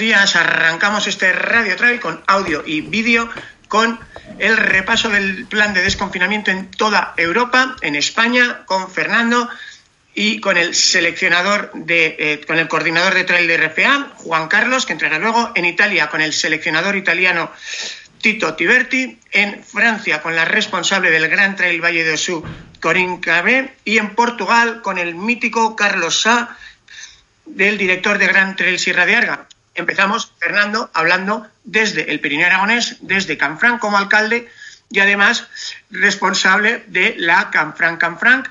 Días, arrancamos este Radio Trail con audio y vídeo con el repaso del plan de desconfinamiento en toda Europa, en España, con Fernando y con el seleccionador de, eh, con el coordinador de trail de RFA, Juan Carlos, que entrará luego, en Italia con el seleccionador italiano Tito Tiberti, en Francia con la responsable del Gran Trail Valle de Osú, Corinne Cabé, y en Portugal con el mítico Carlos Sá, del director de Gran Trail Sierra de Arga. Empezamos, Fernando, hablando desde el Pirineo Aragonés, desde Canfranc como alcalde y además responsable de la Canfranc Canfranc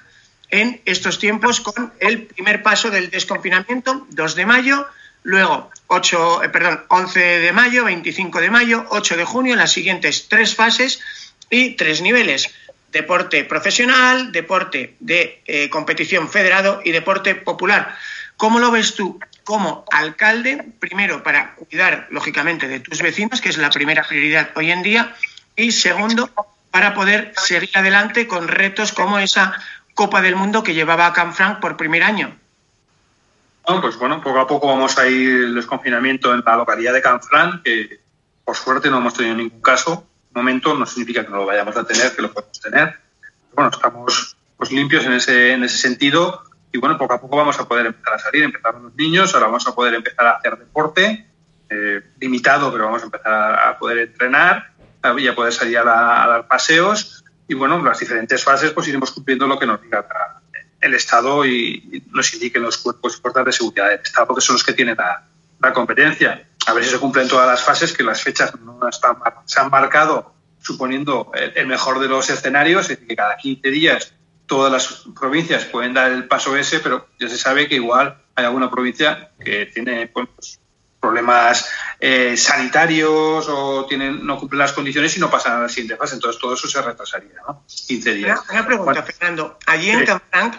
en estos tiempos con el primer paso del desconfinamiento, 2 de mayo, luego 8, eh, perdón, 11 de mayo, 25 de mayo, 8 de junio, las siguientes tres fases y tres niveles. Deporte profesional, deporte de eh, competición federado y deporte popular. ¿Cómo lo ves tú como alcalde? Primero, para cuidar, lógicamente, de tus vecinos, que es la primera prioridad hoy en día, y segundo, para poder seguir adelante con retos como esa Copa del Mundo que llevaba a Canfranc por primer año. pues bueno, poco a poco vamos a ir desconfinamiento en la localidad de Canfranc, que por suerte no hemos tenido ningún caso. De momento no significa que no lo vayamos a tener, que lo podemos tener. Bueno, estamos pues, limpios en ese, en ese sentido y bueno, poco a poco vamos a poder empezar a salir, empezar los niños, ahora vamos a poder empezar a hacer deporte, eh, limitado, pero vamos a empezar a, poder entrenar y a poder salir a, dar paseos y bueno, las diferentes fases pues iremos cumpliendo lo que nos diga el Estado y, nos indiquen los cuerpos y fuerzas de seguridad del Estado, que son los que tienen la, competencia. A ver si se cumplen todas las fases, que las fechas no están, se han marcado suponiendo el, el mejor de los escenarios, es decir, que cada 15 días todas las provincias pueden dar el paso ese, pero ya se sabe que igual hay alguna provincia que tiene pues, problemas eh, sanitarios o tienen, no cumplen las condiciones y no pasan a la siguiente fase. Entonces todo eso se retrasaría, ¿no? 15 días. Una, pregunta, Fernando. Allí en Canfranc,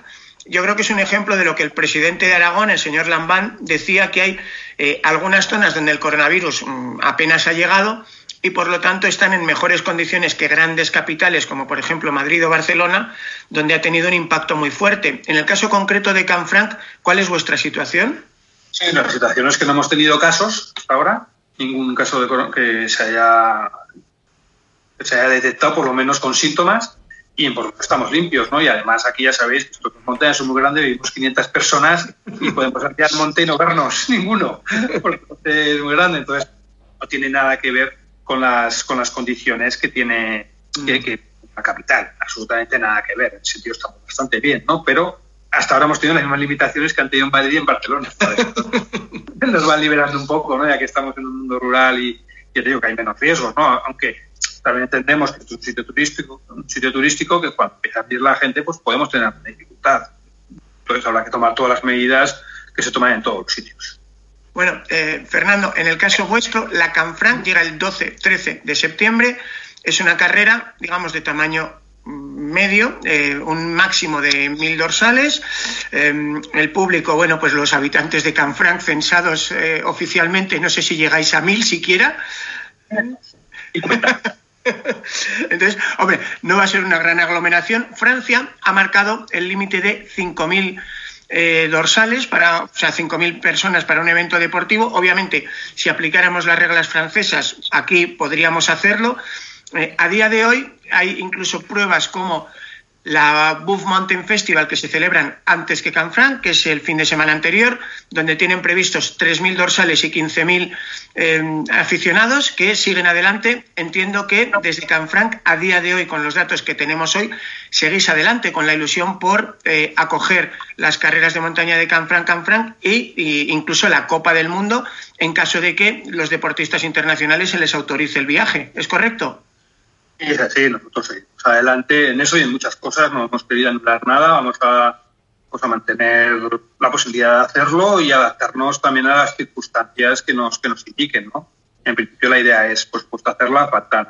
yo creo que es un ejemplo de lo que el presidente de Aragón, el señor Lambán, decía que hay eh, algunas zonas donde el coronavirus mm, apenas ha llegado y por lo tanto están en mejores condiciones que grandes capitales como por ejemplo Madrid o Barcelona, donde ha tenido un impacto muy fuerte. En el caso concreto de Canfranc, ¿cuál es vuestra situación? Sí, la situación es que no hemos tenido casos hasta ahora, ningún caso de que se haya, se haya detectado, por lo menos con síntomas, y en por estamos limpios, ¿no? Y además aquí ya sabéis que estos montañas son muy grandes, vivimos 500 personas y podemos ir al monte y no vernos ninguno, porque es muy grande, entonces no tiene nada que ver con las, con las condiciones que tiene que, la capital. Absolutamente nada que ver. En ese sentido estamos bastante bien, ¿no? Pero hasta ahora hemos tenido las mismas limitaciones que han tenido en Madrid y en Barcelona. Nos van liberando un poco, ¿no? Ya que estamos en un mundo rural y te digo que hay menos riesgos, ¿no? Aunque también entendemos que es un sitio turístico, un sitio turístico que cuando empieza a ir la gente, pues podemos tener dificultad. Entonces habrá que tomar todas las medidas que se toman en todos los sitios. Bueno, eh, Fernando, en el caso vuestro, la Canfranc llega el 12-13 de septiembre. Es una carrera, digamos, de tamaño medio, eh, un máximo de mil dorsales. Eh, el público, bueno, pues los habitantes de Canfranc censados oficialmente, no sé si llegáis a mil siquiera. Entonces, hombre, no va a ser una gran aglomeración. Francia ha marcado el límite de 5.000 eh, dorsales para, o sea, 5.000 personas para un evento deportivo. Obviamente, si aplicáramos las reglas francesas, aquí podríamos hacerlo. Eh, a día de hoy hay incluso pruebas como la Buff Mountain Festival que se celebran antes que Canfranc, que es el fin de semana anterior, donde tienen previstos 3.000 dorsales y 15.000 eh, aficionados que siguen adelante. Entiendo que desde Canfranc, a día de hoy, con los datos que tenemos hoy, seguís adelante con la ilusión por eh, acoger las carreras de montaña de Canfranc, Canfranc e incluso la Copa del Mundo en caso de que los deportistas internacionales se les autorice el viaje. ¿Es correcto? Es así, nosotros seguimos adelante en eso y en muchas cosas, no hemos querido anular nada, vamos a, pues, a mantener la posibilidad de hacerlo y adaptarnos también a las circunstancias que nos, que nos indiquen, ¿no? En principio la idea es, pues, pues hacerla, faltan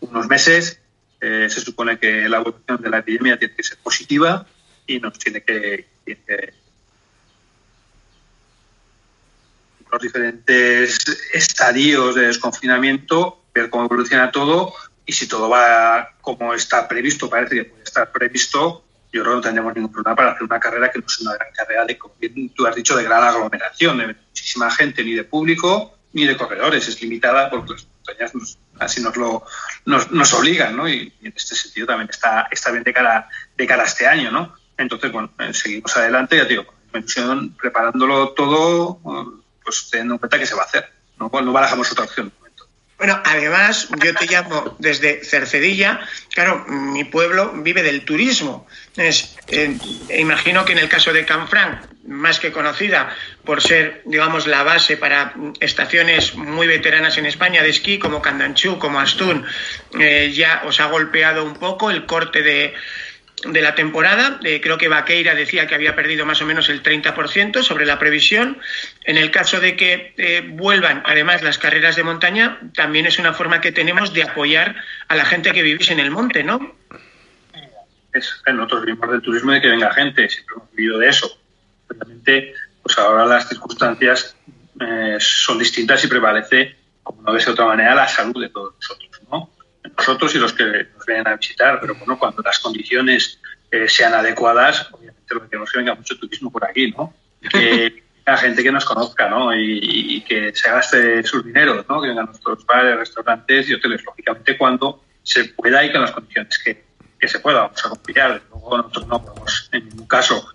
unos meses, eh, se supone que la evolución de la epidemia tiene que ser positiva y nos tiene que, tiene que los diferentes estadios de desconfinamiento, ver cómo evoluciona todo y si todo va como está previsto, parece que puede estar previsto, yo creo que no tendremos ningún problema para hacer una carrera que no es una gran carrera de, tú has dicho, de gran aglomeración, de muchísima gente, ni de público ni de corredores. Es limitada porque las montañas así nos lo nos, obligan, ¿no? Y, en este sentido también está, está bien de cara, de cara a este año, ¿no? Entonces, bueno, eh, seguimos adelante, ya digo, con preparándolo todo, pues teniendo en cuenta que se va a hacer. No, no barajamos otra opción. Bueno, además, yo te llamo desde Cercedilla. Claro, mi pueblo vive del turismo. Eh, imagino que en el caso de Canfranc, más que conocida por ser, digamos, la base para estaciones muy veteranas en España de esquí, como Candanchú, como Astún, eh, ya os ha golpeado un poco el corte de, de la temporada. Eh, creo que Vaqueira decía que había perdido más o menos el 30% sobre la previsión. En el caso de que eh, vuelvan, además, las carreras de montaña, también es una forma que tenemos de apoyar a la gente que vivís en el monte, ¿no? Es, nosotros vivimos del turismo de que venga gente, siempre hemos vivido de eso. Realmente, pues ahora las circunstancias eh, son distintas y prevalece, como no ves de otra manera, la salud de todos nosotros, ¿no? Nosotros y los que nos vienen a visitar, pero bueno, cuando las condiciones eh, sean adecuadas, obviamente lo que queremos es que venga mucho turismo por aquí, ¿no? Que la gente que nos conozca, ¿no? Y, que se gaste sus dineros, ¿no? Que vengan nuestros bares, restaurantes y hoteles, lógicamente cuando se pueda y con las condiciones que, que se pueda. Vamos a confiar, luego nosotros no podemos en ningún caso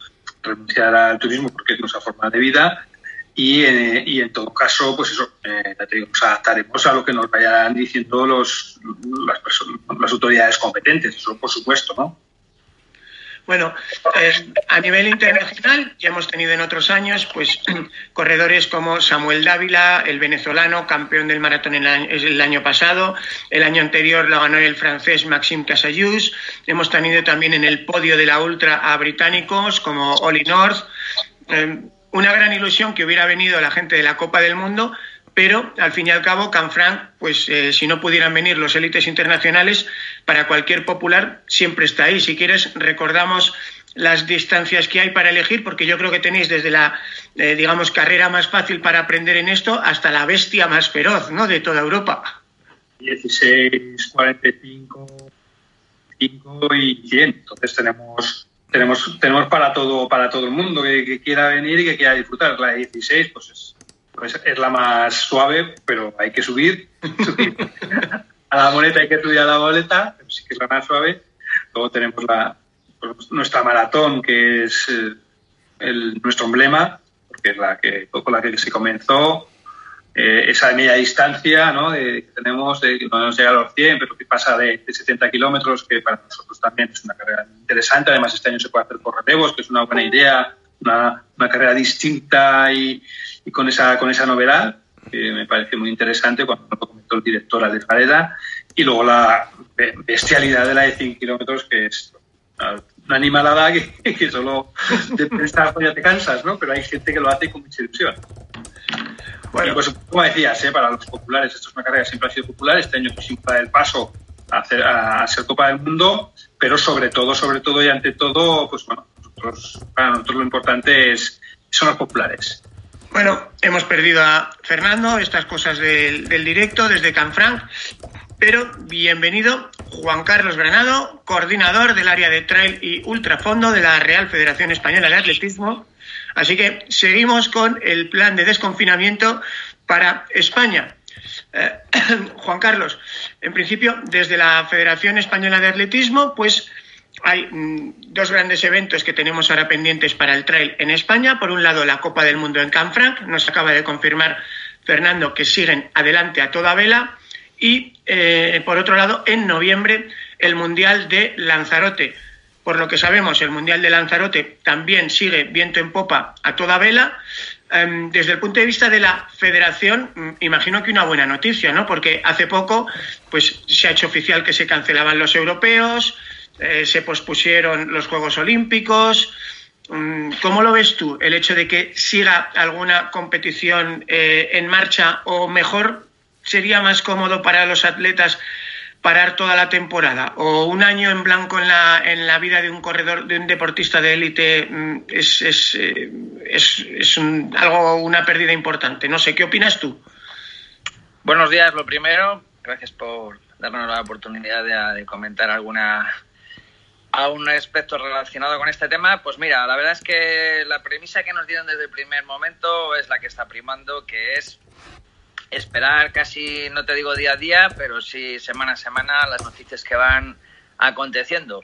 renunciar al turismo porque es nuestra forma de vida y, eh, y, en todo caso, pues eso, eh, nos adaptaremos a lo que nos vayan diciendo los, las, las autoridades competentes, eso por supuesto, ¿no? Bueno, eh, a nivel internacional ya hemos tenido en otros años pues corredores como Samuel Dávila, el venezolano, campeón del maratón el año, el año pasado. El año anterior lo ganó el francés Maxime Casayus. Hemos tenido también en el podio de la ultra a británicos como Oli North una gran ilusión que hubiera venido la gente de la Copa del Mundo, pero al fin y al cabo, Canfranc, pues eh, si no pudieran venir los élites internacionales, para cualquier popular siempre está ahí. Si quieres, recordamos las distancias que hay para elegir, porque yo creo que tenéis desde la, eh, digamos, carrera más fácil para aprender en esto hasta la bestia más feroz, ¿no?, de toda Europa. 16, 45, 5 y 100. Entonces tenemos tenemos, tenemos para todo, para todo el mundo que, quiera venir y que quiera disfrutar. La 16, pues es, pues es la más suave, pero hay que subir, a la boleta hay que subir a la boleta, pero sí que es la más suave. Luego tenemos la, pues, nuestra maratón, que es eh, el, nuestro emblema, porque es la que, con la que se comenzó. Eh, esa media distancia ¿no? de, que tenemos, de que no nos llega a los 100, pero que pasa de, 70 kilómetros, que para nosotros también es una carrera interesante. Además, este año se puede hacer por relevos, que es una buena idea, una, una carrera distinta y, y, con, esa, con esa novedad, que me parece muy interesante cuando lo comentó el director Alex Vareda. Y luego la bestialidad de la de 100 kilómetros, que es una animalada que, que solo de pensar ya te cansas, ¿no? Pero hay gente que lo hace con mucha ilusión. Bueno, pues como decías, ¿eh? para los populares, esto es una carrera que siempre ha sido popular, este año dar el paso a, hacer, a, ser Copa del Mundo, pero sobre todo, sobre todo y ante todo, pues bueno, nosotros, para nosotros lo importante es, son los populares. Bueno, hemos perdido a Fernando, estas cosas del, del directo desde Canfranc, pero bienvenido Juan Carlos Granado, coordinador del área de trail y ultrafondo de la Real Federación Española de Atletismo Así que seguimos con el plan de desconfinamiento para España. Eh, Juan Carlos, en principio, desde la Federación Española de Atletismo, pues hay mm, dos grandes eventos que tenemos ahora pendientes para el trail en España. Por un lado, la Copa del Mundo en Canfranc. Nos acaba de confirmar Fernando que siguen adelante a toda vela. Y, eh, por otro lado, en noviembre, el Mundial de Lanzarote por lo que sabemos, el Mundial de Lanzarote también sigue viento en popa a toda vela. em, desde el punto de vista de la federación, mm, imagino que una buena noticia, ¿no? Porque hace poco pues, se ha hecho oficial que se cancelaban los europeos, eh, se pospusieron los Juegos Olímpicos. Mm, ¿Cómo lo ves tú el hecho de que siga alguna competición eh, en marcha o mejor sería más cómodo para los atletas parar toda la temporada o un año en blanco en la, en la vida de un corredor, de un deportista de élite mm, es, es, eh, es, es algo, una pérdida importante. No sé, ¿qué opinas tú? Buenos días, lo primero. Gracias por darnos la oportunidad de, comentar alguna a un aspecto relacionado con este tema, pues mira, la verdad es que la premisa que nos dieron desde el primer momento es la que está primando, que es esperar casi, no te digo día a día, pero sí semana a semana las noticias que van aconteciendo.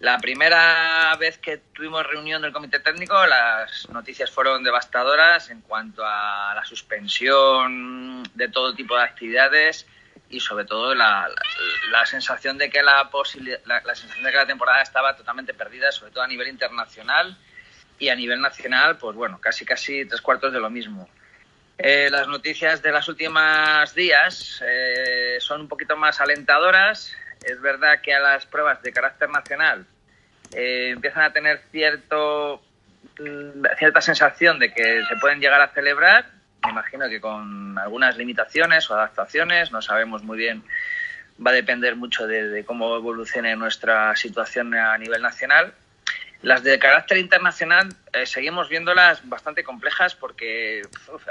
La primera vez que tuvimos reunión del comité técnico, las noticias fueron devastadoras en cuanto a la suspensión de todo tipo de actividades y sobre todo la, sensación de que la, la sensación de que la temporada estaba totalmente perdida, sobre todo a nivel internacional y a nivel nacional, pues bueno, casi casi tres cuartos de lo mismo. Eh, las noticias de los últimos días eh, son un poquito más alentadoras. Es verdad que a las pruebas de carácter nacional eh, empiezan a tener cierto, mm, cierta sensación de que se pueden llegar a celebrar. Me imagino que con algunas limitaciones o adaptaciones, no sabemos muy bien, va a depender mucho de cómo evolucione nuestra situación a nivel nacional las de carácter internacional eh, seguimos viéndolas bastante complejas porque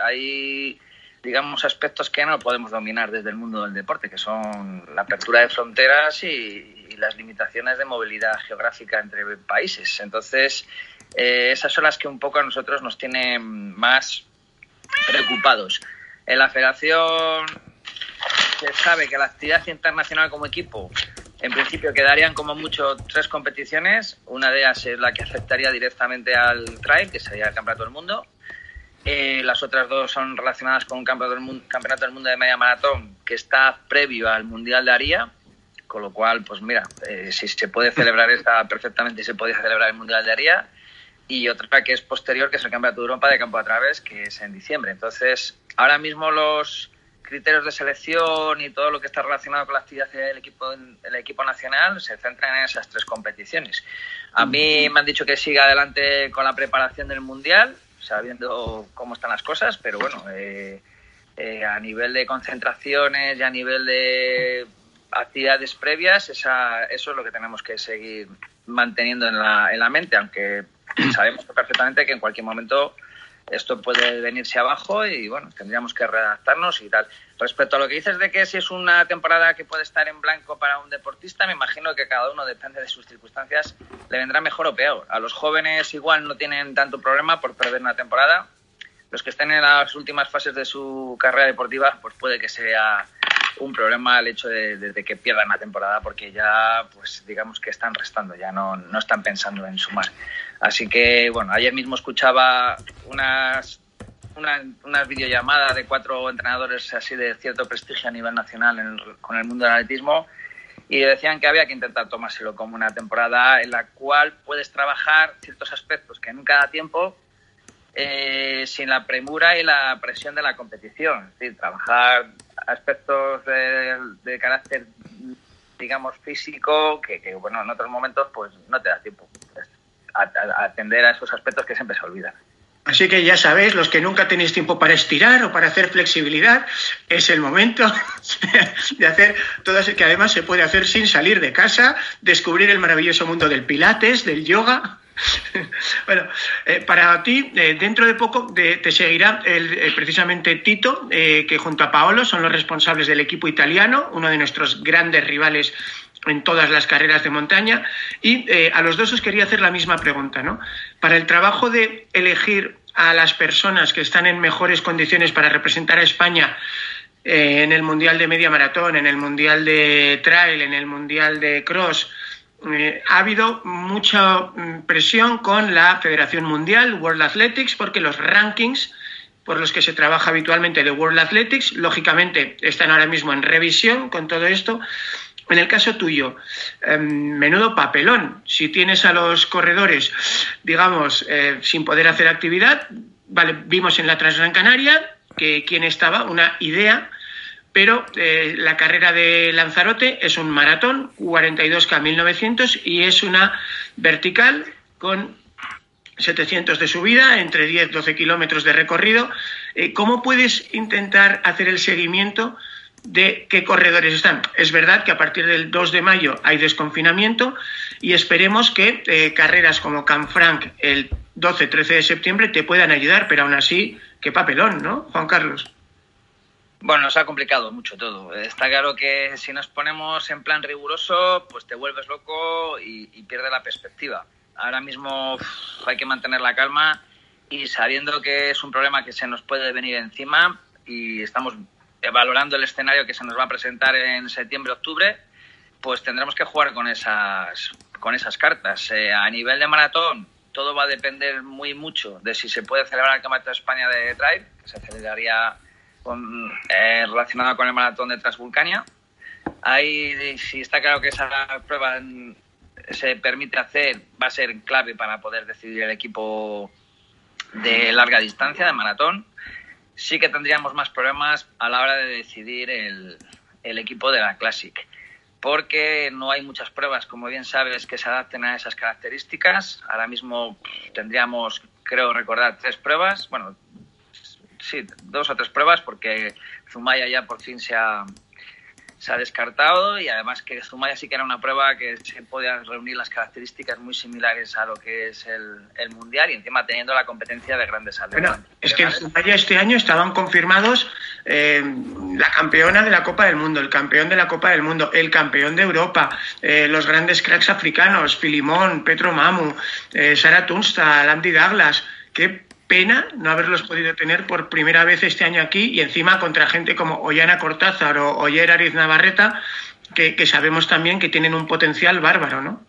hay, digamos, aspectos que no podemos dominar desde el mundo del deporte, que son la apertura de fronteras y, las limitaciones de movilidad geográfica entre países. Entonces, eh, esas son las que un poco a nosotros nos tienen más preocupados. En la federación se sabe que la actividad internacional como equipo en principio quedarían como mucho tres competiciones. Una de ellas es la que afectaría directamente al trail, que sería el Campeonato del Mundo. Eh, las otras dos son relacionadas con un campeonato del, mundo, de Media Maratón que está previo al Mundial de Aría. Con lo cual, pues mira, eh, si se puede celebrar esta perfectamente, se podría celebrar el Mundial de Aría. Y otra que es posterior, que es el Campeonato de Europa de Campo a Través, que es en diciembre. Entonces, ahora mismo los, criterios de selección y todo lo que está relacionado con la actividad del equipo, el equipo nacional se centran en esas tres competiciones. A mí me han dicho que siga adelante con la preparación del Mundial, sabiendo cómo están las cosas, pero bueno, eh, eh, a nivel de concentraciones y a nivel de actividades previas, esa, eso es lo que tenemos que seguir manteniendo en la, en la mente, aunque sabemos perfectamente que en cualquier momento esto puede venirse abajo y bueno, tendríamos que redactarnos y tal. Respecto a lo que dices de que si es una temporada que puede estar en blanco para un deportista, me imagino que cada uno depende de sus circunstancias, le vendrá mejor o peor. A los jóvenes igual no tienen tanto problema por perder una temporada. Los que estén en las últimas fases de su carrera deportiva, pues puede que sea un problema el hecho de, que pierdan la temporada porque ya, pues digamos que están restando, ya no, no están pensando en sumar. Así que, bueno, ayer mismo escuchaba unas, una, videollamada de cuatro entrenadores así de cierto prestigio a nivel nacional con el mundo del atletismo y decían que había que intentar tomárselo como una temporada en la cual puedes trabajar ciertos aspectos que nunca da tiempo eh, sin la premura y la presión de la competición. Es decir, trabajar aspectos de, carácter, digamos, físico que, que, bueno, en otros momentos pues no te da tiempo a, atender a esos aspectos que siempre se olvidan. Así que ya sabéis, los que nunca tenéis tiempo para estirar o para hacer flexibilidad, es el momento de hacer todo eso que además se puede hacer sin salir de casa, descubrir el maravilloso mundo del pilates, del yoga. Bueno, eh, para ti, eh, dentro de poco te seguirá el, precisamente Tito, eh, que junto a Paolo son los responsables del equipo italiano, uno de nuestros grandes rivales en todas las carreras de montaña. Y eh, a los dos os quería hacer la misma pregunta, ¿no? Para el trabajo de elegir a las personas que están en mejores condiciones para representar a España eh, en el Mundial de Media Maratón, en el Mundial de Trail, en el Mundial de Cross, eh, ha habido mucha mm, presión con la Federación Mundial, World Athletics, porque los rankings por los que se trabaja habitualmente de World Athletics, lógicamente están ahora mismo en revisión con todo esto en el caso tuyo, em, menudo papelón. Si tienes a los corredores, digamos, eh, sin poder hacer actividad, vale, vimos en la Transgran Canaria que quien estaba, una idea, pero eh, la carrera de Lanzarote es un maratón, 42K 1900, y es una vertical con 700 de subida, entre 10-12 kilómetros de recorrido. Eh, ¿Cómo puedes intentar hacer el seguimiento de qué corredores están? Es verdad que a partir del 2 de mayo hay desconfinamiento y esperemos que eh, carreras como Canfranc el 12-13 de septiembre te puedan ayudar, pero aún así, qué papelón, ¿no, Juan Carlos? Bueno, nos ha complicado mucho todo. Está claro que si nos ponemos en plan riguroso, pues te vuelves loco y, y pierdes la perspectiva. Ahora mismo hay que mantener la calma y sabiendo que es un problema que se nos puede venir encima y estamos valorando el escenario que se nos va a presentar en septiembre-octubre, pues tendremos que jugar con esas, con esas cartas. Eh, a nivel de maratón, todo va a depender muy mucho de si se puede celebrar el Campeonato de España de Drive, que se celebraría con, eh, relacionado con el maratón de Transvulcania. Ahí, si está claro que esa prueba se permite hacer, va a ser clave para poder decidir el equipo de larga distancia, de maratón. Sí que tendríamos más problemas a la hora de decidir el, el equipo de la Classic, porque no hay muchas pruebas, como bien sabes, que se adapten a esas características. Ahora mismo tendríamos, creo recordar, tres pruebas, bueno, sí, dos o tres pruebas, porque Zumaya ya por fin se ha, se ha descartado y además que Zumaya sí que era una prueba que se podía reunir las características muy similares a lo que es el, el Mundial y encima teniendo la competencia de grandes atletas. Bueno, es que en Zumaya este año estaban confirmados eh, la campeona de la Copa del Mundo, el campeón de la Copa del Mundo, el campeón de Europa, eh, los grandes cracks africanos, Filimón, Petro Mamu, eh, Sara Tunsta, Landy Douglas. Qué pena no haberlos podido tener por primera vez este año aquí y encima contra gente como Ollana Cortázar o Oyer Ariz Navarreta, que, que, sabemos también que tienen un potencial bárbaro, ¿no?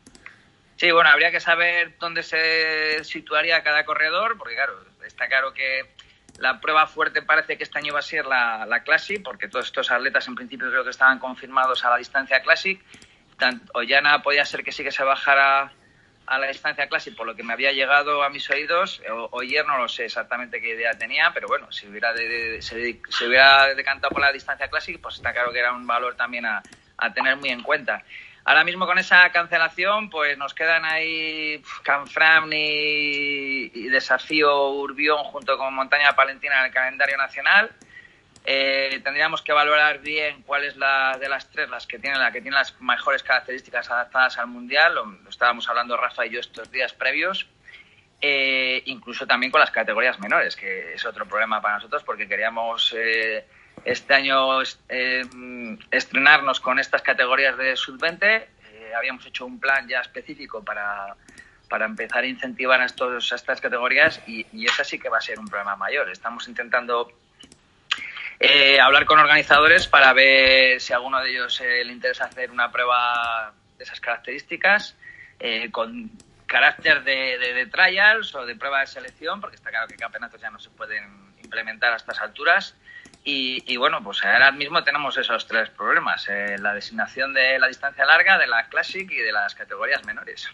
Sí, bueno, habría que saber dónde se situaría cada corredor, porque claro, está claro que la prueba fuerte parece que este año va a ser la, la Classic, porque todos estos atletas en principio creo que estaban confirmados a la distancia Classic. Ollana podía ser que sí que se bajara a la distancia Classic, por lo que me había llegado a mis oídos. O, ayer no lo sé exactamente qué idea tenía, pero bueno, si hubiera, de, de, se, se, hubiera decantado por la distancia Classic, pues está claro que era un valor también a, a, tener muy en cuenta. Ahora mismo con esa cancelación, pues nos quedan ahí Canfram y, y Desafío Urbión junto con Montaña Palentina en el calendario nacional. Eh, tendríamos que valorar bien cuál es la de las tres las que tiene la que tiene las mejores características adaptadas al mundial. Lo, lo estábamos hablando Rafa y yo estos días previos. Eh, incluso también con las categorías menores, que es otro problema para nosotros porque queríamos eh, este año eh, estrenarnos con estas categorías de sub-20. habíamos hecho un plan ya específico para, para empezar a incentivar a, estos, a estas categorías y, y esa sí que va a ser un problema mayor. Estamos intentando eh, hablar con organizadores para ver si a alguno de ellos eh, le interesa hacer una prueba de esas características eh, con carácter de, de, trials o de prueba de selección, porque está claro que campeonatos ya no se pueden implementar a estas alturas. Y, y bueno, pues ahora mismo tenemos esos tres problemas, eh, la designación de la distancia larga, de la Classic y de las categorías menores.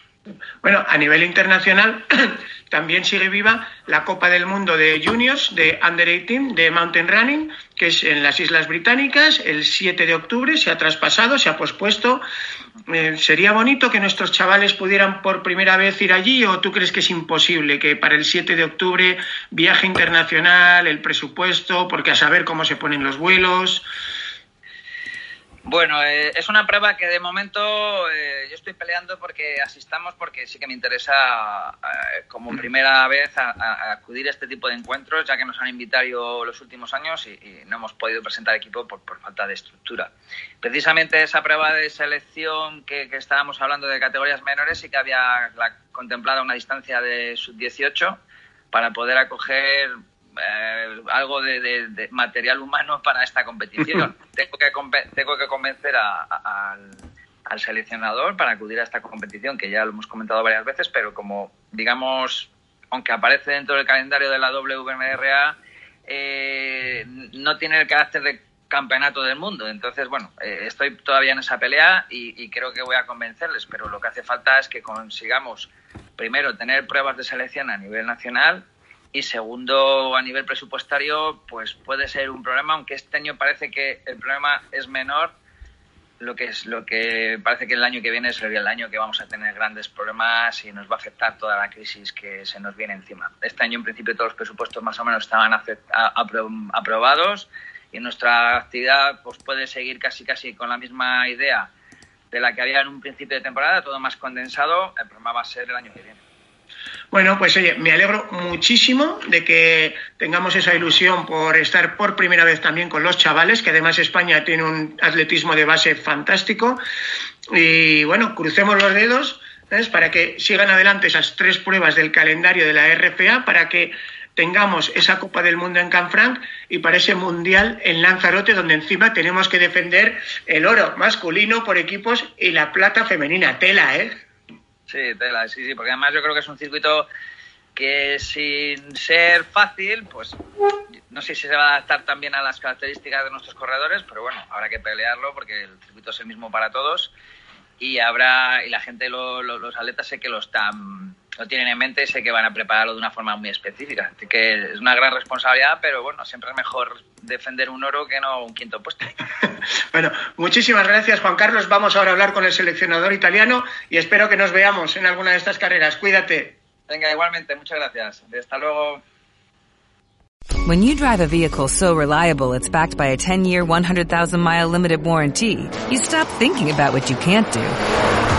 Bueno, a nivel internacional también sigue viva la Copa del Mundo de Juniors de Under 18 de Mountain Running, que es en las Islas Británicas, el 7 de octubre, se ha traspasado, se ha pospuesto. Eh, ¿Sería bonito que nuestros chavales pudieran por primera vez ir allí o tú crees que es imposible que para el 7 de octubre viaje internacional, el presupuesto, porque a saber cómo se ponen los vuelos? Bueno, eh, es una prueba que de momento eh, yo estoy peleando porque asistamos porque sí que me interesa eh, como primera vez a, a, acudir a este tipo de encuentros ya que nos han invitado los últimos años y, y no hemos podido presentar equipo por, por, falta de estructura. Precisamente esa prueba de selección que, que estábamos hablando de categorías menores sí que había la, contemplado una distancia de sub-18 para poder acoger eh, algo de, de, de, material humano para esta competición. tengo, que, tengo que convencer a, a, al, al, seleccionador para acudir a esta competición, que ya lo hemos comentado varias veces, pero como, digamos, aunque aparece dentro del calendario de la WMRA, eh, no tiene el carácter de campeonato del mundo. Entonces, bueno, eh, estoy todavía en esa pelea y, y creo que voy a convencerles, pero lo que hace falta es que consigamos primero tener pruebas de selección a nivel nacional Y segundo, a nivel presupuestario, pues puede ser un problema, aunque este año parece que el problema es menor. Lo que es lo que parece que el año que viene sería el año que vamos a tener grandes problemas y nos va a afectar toda la crisis que se nos viene encima. Este año, en principio, todos los presupuestos más o menos estaban aprobados y nuestra actividad pues puede seguir casi casi con la misma idea de la que había en un principio de temporada, todo más condensado. El problema va a ser el año que viene. Bueno, pues oye, me alegro muchísimo de que tengamos esa ilusión por estar por primera vez también con los chavales, que además España tiene un atletismo de base fantástico. Y bueno, crucemos los dedos para que sigan adelante esas tres pruebas del calendario de la RFA, para que tengamos esa Copa del Mundo en Canfranc y para ese Mundial en Lanzarote, donde encima tenemos que defender el oro masculino por equipos y la plata femenina. Tela, ¿eh? Sí, tela, sí, sí, porque además yo creo que es un circuito que sin ser fácil, pues no sé si se va a adaptar también a las características de nuestros corredores, pero bueno, habrá que pelearlo porque el circuito es el mismo para todos y habrá y la gente, los atletas sé que lo están lo tienen en mente y sé que van a prepararlo de una forma muy específica. Así que es una gran responsabilidad, pero bueno, siempre es mejor defender un oro que no un quinto puesto. bueno, muchísimas gracias Juan Carlos. Vamos ahora a hablar con el seleccionador italiano y espero que nos veamos en alguna de estas carreras. Cuídate. Venga, igualmente, muchas gracias. Hasta luego. When you drive a vehicle so reliable it's backed by a 10-year, 100,000-mile limited warranty, you stop thinking about what you can't do